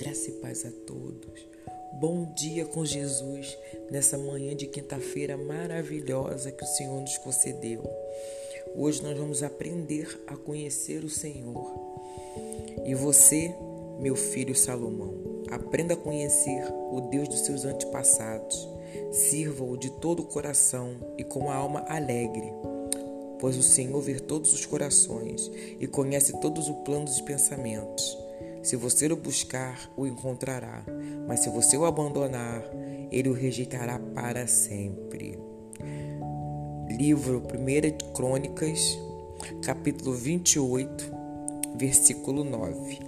Graça e paz a todos. Bom dia com Jesus nessa manhã de quinta-feira maravilhosa que o Senhor nos concedeu. Hoje nós vamos aprender a conhecer o Senhor. E você, meu filho Salomão, aprenda a conhecer o Deus dos seus antepassados. Sirva-o de todo o coração e com a alma alegre, pois o Senhor vê todos os corações e conhece todos os planos e pensamentos. Se você o buscar, o encontrará, mas se você o abandonar, ele o rejeitará para sempre. Livro 1 Crônicas, capítulo 28, versículo 9.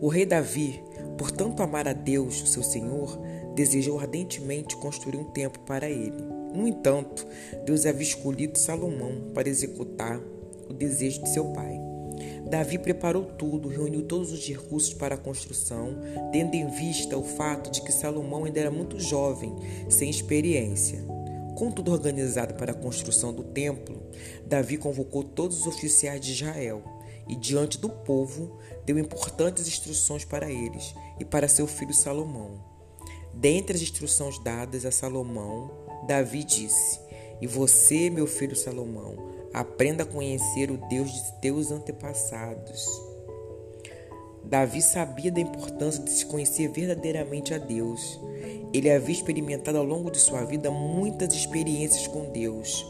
O rei Davi, por tanto amar a Deus, seu Senhor, desejou ardentemente construir um templo para ele. No entanto, Deus havia escolhido Salomão para executar o desejo de seu pai. Davi preparou tudo, reuniu todos os recursos para a construção, tendo em vista o fato de que Salomão ainda era muito jovem, sem experiência. Com tudo organizado para a construção do templo, Davi convocou todos os oficiais de Israel e, diante do povo, deu importantes instruções para eles e para seu filho Salomão. Dentre as instruções dadas a Salomão, Davi disse: E você, meu filho Salomão, Aprenda a conhecer o Deus de teus antepassados. Davi sabia da importância de se conhecer verdadeiramente a Deus. Ele havia experimentado ao longo de sua vida muitas experiências com Deus.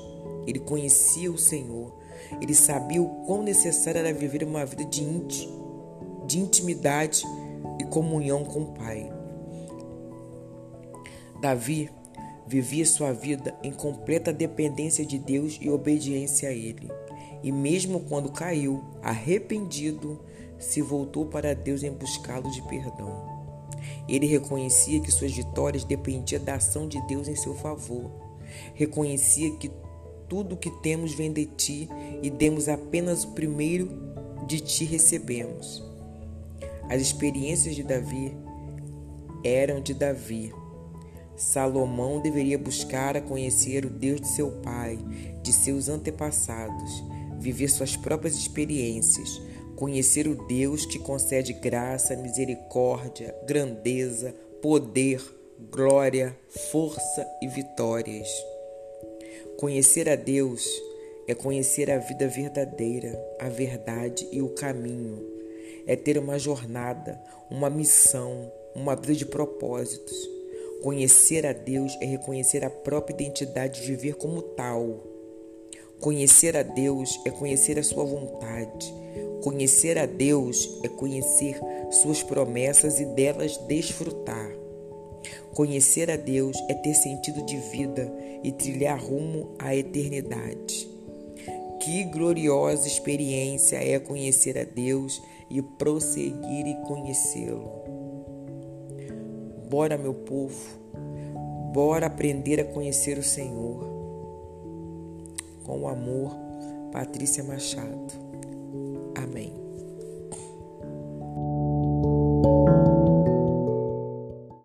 Ele conhecia o Senhor. Ele sabia o quão necessário era viver uma vida de, de intimidade e comunhão com o Pai. Davi Vivia sua vida em completa dependência de Deus e obediência a Ele. E mesmo quando caiu, arrependido, se voltou para Deus em buscá-lo de perdão. Ele reconhecia que suas vitórias dependiam da ação de Deus em seu favor. Reconhecia que tudo que temos vem de ti e demos apenas o primeiro de ti recebemos. As experiências de Davi eram de Davi, Salomão deveria buscar a conhecer o Deus de seu pai, de seus antepassados, viver suas próprias experiências, conhecer o Deus que concede graça, misericórdia, grandeza, poder, glória, força e vitórias. Conhecer a Deus é conhecer a vida verdadeira, a verdade e o caminho. É ter uma jornada, uma missão, uma vida de propósitos. Conhecer a Deus é reconhecer a própria identidade de viver como tal. Conhecer a Deus é conhecer a sua vontade. Conhecer a Deus é conhecer suas promessas e delas desfrutar. Conhecer a Deus é ter sentido de vida e trilhar rumo à eternidade. Que gloriosa experiência é conhecer a Deus e prosseguir e conhecê-lo. Bora, meu povo, bora aprender a conhecer o Senhor. Com o amor, Patrícia Machado. Amém.